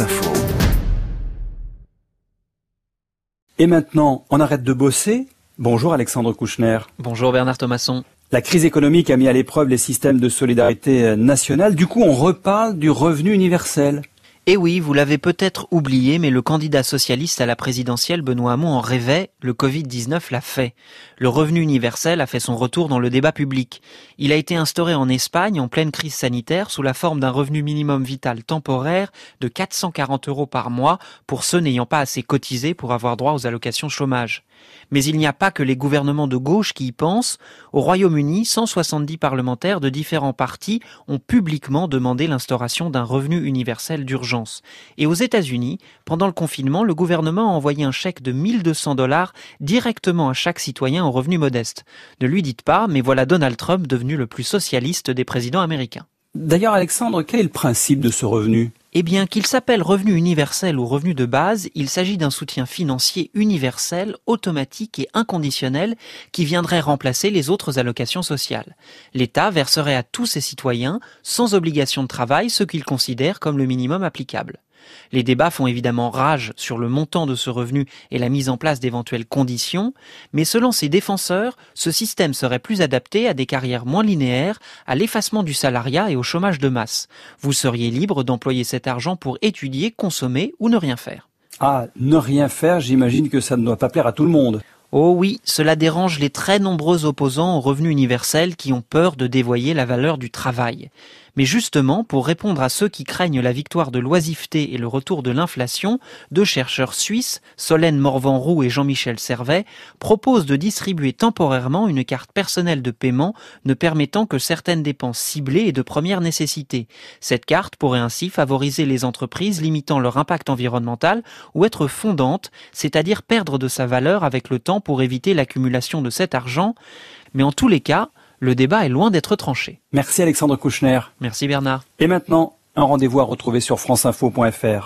Info. Et maintenant, on arrête de bosser Bonjour Alexandre Kouchner. Bonjour Bernard Thomasson. La crise économique a mis à l'épreuve les systèmes de solidarité nationale. Du coup, on reparle du revenu universel. Eh oui, vous l'avez peut-être oublié, mais le candidat socialiste à la présidentielle, Benoît Hamon, en rêvait, le Covid-19 l'a fait. Le revenu universel a fait son retour dans le débat public. Il a été instauré en Espagne en pleine crise sanitaire sous la forme d'un revenu minimum vital temporaire de 440 euros par mois pour ceux n'ayant pas assez cotisé pour avoir droit aux allocations chômage. Mais il n'y a pas que les gouvernements de gauche qui y pensent. Au Royaume-Uni, 170 parlementaires de différents partis ont publiquement demandé l'instauration d'un revenu universel d'urgence. Et aux États-Unis, pendant le confinement, le gouvernement a envoyé un chèque de 1200 dollars directement à chaque citoyen au revenu modeste. Ne lui dites pas, mais voilà Donald Trump devenu le plus socialiste des présidents américains. D'ailleurs, Alexandre, quel est le principe de ce revenu? Eh bien, qu'il s'appelle revenu universel ou revenu de base, il s'agit d'un soutien financier universel, automatique et inconditionnel qui viendrait remplacer les autres allocations sociales. L'État verserait à tous ses citoyens, sans obligation de travail, ce qu'il considère comme le minimum applicable. Les débats font évidemment rage sur le montant de ce revenu et la mise en place d'éventuelles conditions, mais selon ses défenseurs, ce système serait plus adapté à des carrières moins linéaires, à l'effacement du salariat et au chômage de masse. Vous seriez libre d'employer cet argent pour étudier, consommer ou ne rien faire. Ah, ne rien faire, j'imagine que ça ne doit pas plaire à tout le monde. Oh oui, cela dérange les très nombreux opposants au revenu universel qui ont peur de dévoyer la valeur du travail. Mais justement, pour répondre à ceux qui craignent la victoire de l'oisiveté et le retour de l'inflation, deux chercheurs suisses, Solène Morvan-Roux et Jean-Michel Servet, proposent de distribuer temporairement une carte personnelle de paiement ne permettant que certaines dépenses ciblées et de première nécessité. Cette carte pourrait ainsi favoriser les entreprises limitant leur impact environnemental ou être fondante, c'est-à-dire perdre de sa valeur avec le temps pour éviter l'accumulation de cet argent. Mais en tous les cas, le débat est loin d'être tranché. Merci Alexandre Kouchner. Merci Bernard. Et maintenant, un rendez-vous à retrouver sur franceinfo.fr.